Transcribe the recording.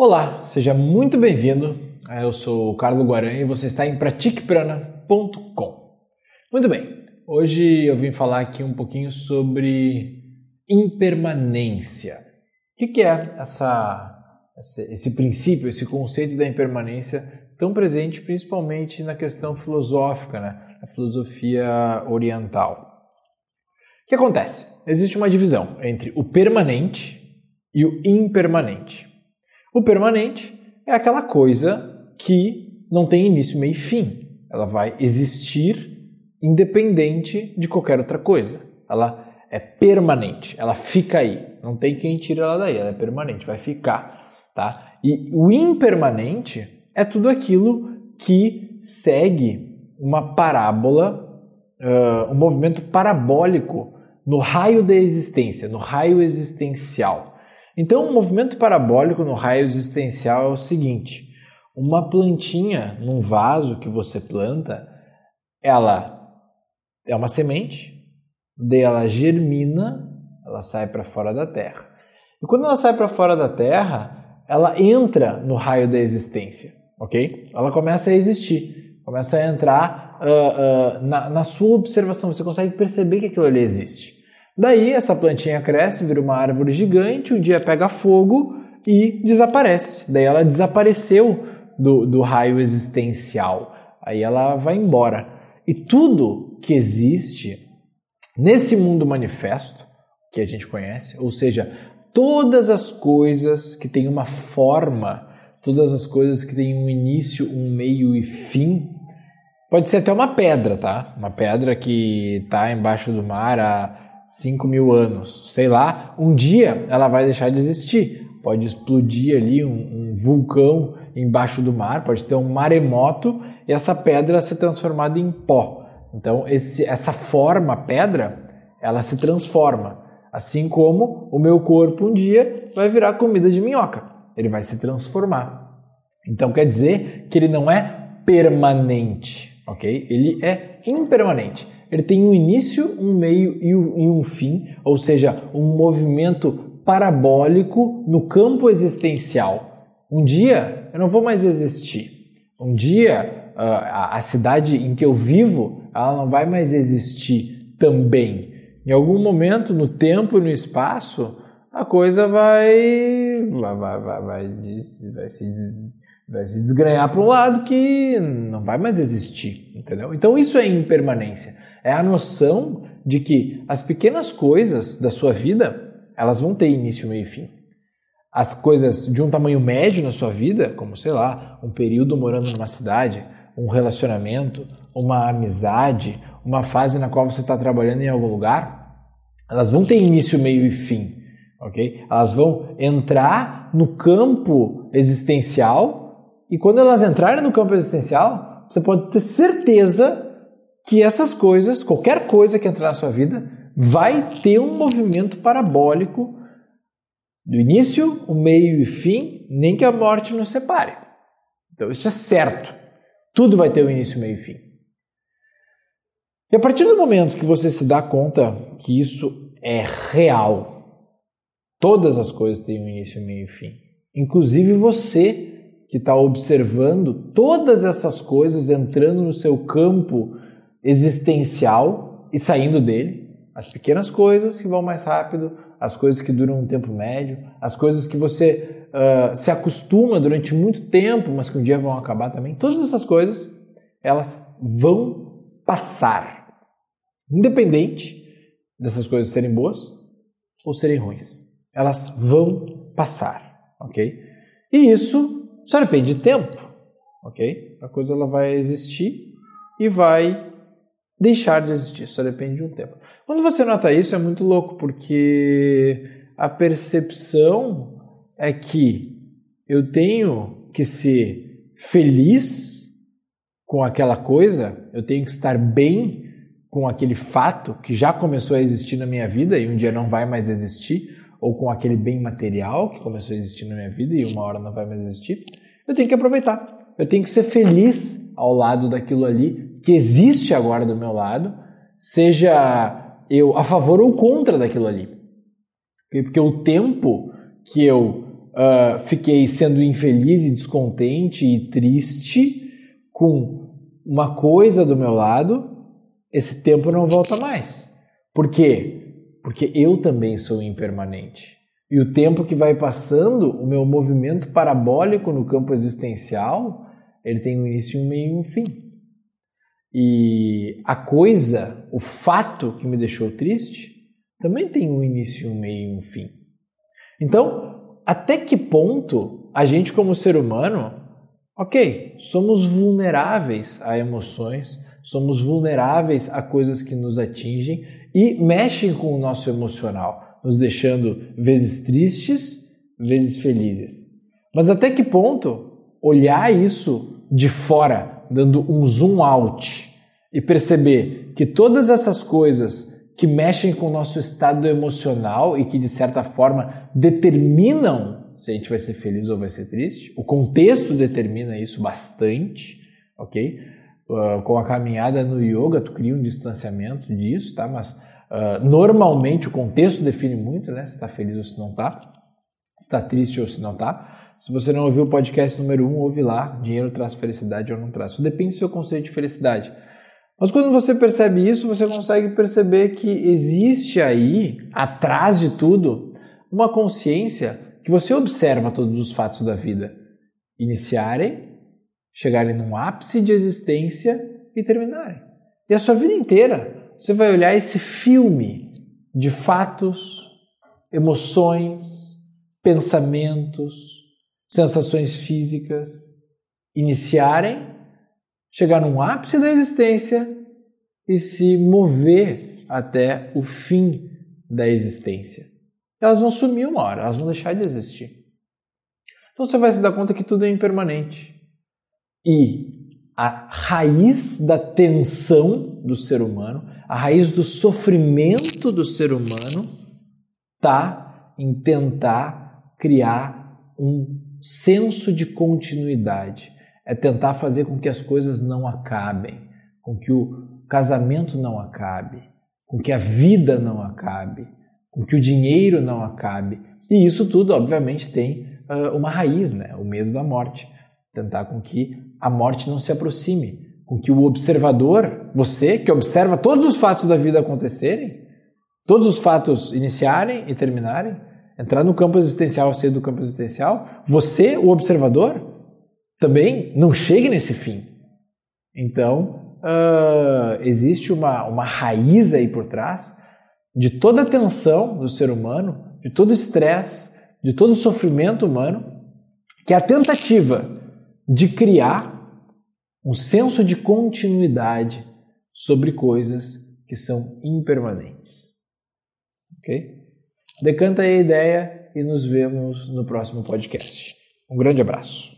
Olá, seja muito bem-vindo. Eu sou o Carlos Guaran e você está em pratiqueprana.com. Muito bem, hoje eu vim falar aqui um pouquinho sobre impermanência. O que é essa, esse princípio, esse conceito da impermanência tão presente principalmente na questão filosófica, né? na filosofia oriental? O que acontece? Existe uma divisão entre o permanente e o impermanente. O permanente é aquela coisa que não tem início, meio e fim. Ela vai existir independente de qualquer outra coisa. Ela é permanente, ela fica aí. Não tem quem tire ela daí, ela é permanente, vai ficar, tá? E o impermanente é tudo aquilo que segue uma parábola, uh, um movimento parabólico no raio da existência, no raio existencial. Então, o movimento parabólico no raio existencial é o seguinte: uma plantinha num vaso que você planta, ela é uma semente, daí ela germina, ela sai para fora da terra. E quando ela sai para fora da terra, ela entra no raio da existência, ok? Ela começa a existir, começa a entrar uh, uh, na, na sua observação. Você consegue perceber que aquilo ali existe. Daí essa plantinha cresce, vira uma árvore gigante, um dia pega fogo e desaparece. Daí ela desapareceu do, do raio existencial. Aí ela vai embora. E tudo que existe nesse mundo manifesto, que a gente conhece, ou seja, todas as coisas que têm uma forma, todas as coisas que têm um início, um meio e fim, pode ser até uma pedra, tá? Uma pedra que está embaixo do mar há 5 mil anos, sei lá, um dia ela vai deixar de existir. Pode explodir ali um, um vulcão embaixo do mar, pode ter um maremoto e essa pedra ser transformada em pó. Então, esse, essa forma pedra, ela se transforma. Assim como o meu corpo um dia vai virar comida de minhoca. Ele vai se transformar. Então, quer dizer que ele não é permanente, ok? Ele é impermanente ele tem um início, um meio e um fim, ou seja, um movimento parabólico no campo existencial. Um dia eu não vou mais existir. Um dia a cidade em que eu vivo ela não vai mais existir também. Em algum momento, no tempo e no espaço, a coisa vai vai, vai, vai, vai, vai se vai se desgranhar para um lado que não vai mais existir, entendeu? Então isso é impermanência é a noção de que as pequenas coisas da sua vida, elas vão ter início, meio e fim. As coisas de um tamanho médio na sua vida, como sei lá, um período morando numa cidade, um relacionamento, uma amizade, uma fase na qual você está trabalhando em algum lugar, elas vão ter início, meio e fim, ok? Elas vão entrar no campo existencial e quando elas entrarem no campo existencial, você pode ter certeza que essas coisas, qualquer coisa que entrar na sua vida, vai ter um movimento parabólico do início, o meio e fim, nem que a morte nos separe. Então isso é certo. Tudo vai ter um início, meio e fim. E a partir do momento que você se dá conta que isso é real, todas as coisas têm um início, meio e fim. Inclusive você que está observando todas essas coisas entrando no seu campo existencial e saindo dele, as pequenas coisas que vão mais rápido, as coisas que duram um tempo médio, as coisas que você uh, se acostuma durante muito tempo, mas que um dia vão acabar também. Todas essas coisas, elas vão passar, independente dessas coisas serem boas ou serem ruins. Elas vão passar, ok? E isso só depende de tempo, ok? A coisa ela vai existir e vai deixar de existir, só depende de um tempo. Quando você nota isso, é muito louco, porque a percepção é que eu tenho que ser feliz com aquela coisa, eu tenho que estar bem com aquele fato que já começou a existir na minha vida e um dia não vai mais existir, ou com aquele bem material que começou a existir na minha vida e uma hora não vai mais existir, eu tenho que aproveitar. Eu tenho que ser feliz ao lado daquilo ali que existe agora do meu lado, seja eu a favor ou contra daquilo ali. Porque o tempo que eu uh, fiquei sendo infeliz e descontente e triste com uma coisa do meu lado, esse tempo não volta mais. Por quê? Porque eu também sou impermanente. E o tempo que vai passando, o meu movimento parabólico no campo existencial, ele tem um início, um meio e um fim. E a coisa, o fato que me deixou triste, também tem um início, um meio e um fim. Então, até que ponto a gente, como ser humano, ok, somos vulneráveis a emoções, somos vulneráveis a coisas que nos atingem e mexem com o nosso emocional, nos deixando vezes tristes, vezes felizes. Mas até que ponto olhar isso de fora, dando um zoom out e perceber que todas essas coisas que mexem com o nosso estado emocional e que de certa forma determinam se a gente vai ser feliz ou vai ser triste. O contexto determina isso bastante, ok? Uh, com a caminhada no yoga, tu cria um distanciamento disso, tá? Mas uh, normalmente o contexto define muito, né? Se está feliz ou se não está, se está triste ou se não está. Se você não ouviu o podcast número 1, um, ouve lá. Dinheiro traz felicidade ou não traz. Isso depende do seu conceito de felicidade. Mas quando você percebe isso, você consegue perceber que existe aí, atrás de tudo, uma consciência que você observa todos os fatos da vida iniciarem, chegarem num ápice de existência e terminarem. E a sua vida inteira você vai olhar esse filme de fatos, emoções, pensamentos, sensações físicas iniciarem chegar num ápice da existência e se mover até o fim da existência. Elas vão sumir uma hora, elas vão deixar de existir. Então você vai se dar conta que tudo é impermanente. E a raiz da tensão do ser humano, a raiz do sofrimento do ser humano, está em tentar criar um senso de continuidade é tentar fazer com que as coisas não acabem, com que o casamento não acabe, com que a vida não acabe, com que o dinheiro não acabe. E isso tudo, obviamente, tem uh, uma raiz, né? o medo da morte. Tentar com que a morte não se aproxime, com que o observador, você que observa todos os fatos da vida acontecerem, todos os fatos iniciarem e terminarem, entrar no campo existencial, sair do campo existencial, você, o observador, também não chegue nesse fim. Então, uh, existe uma, uma raiz aí por trás de toda a tensão do ser humano, de todo o estresse, de todo o sofrimento humano, que é a tentativa de criar um senso de continuidade sobre coisas que são impermanentes. Ok? Decanta aí a ideia e nos vemos no próximo podcast. Um grande abraço.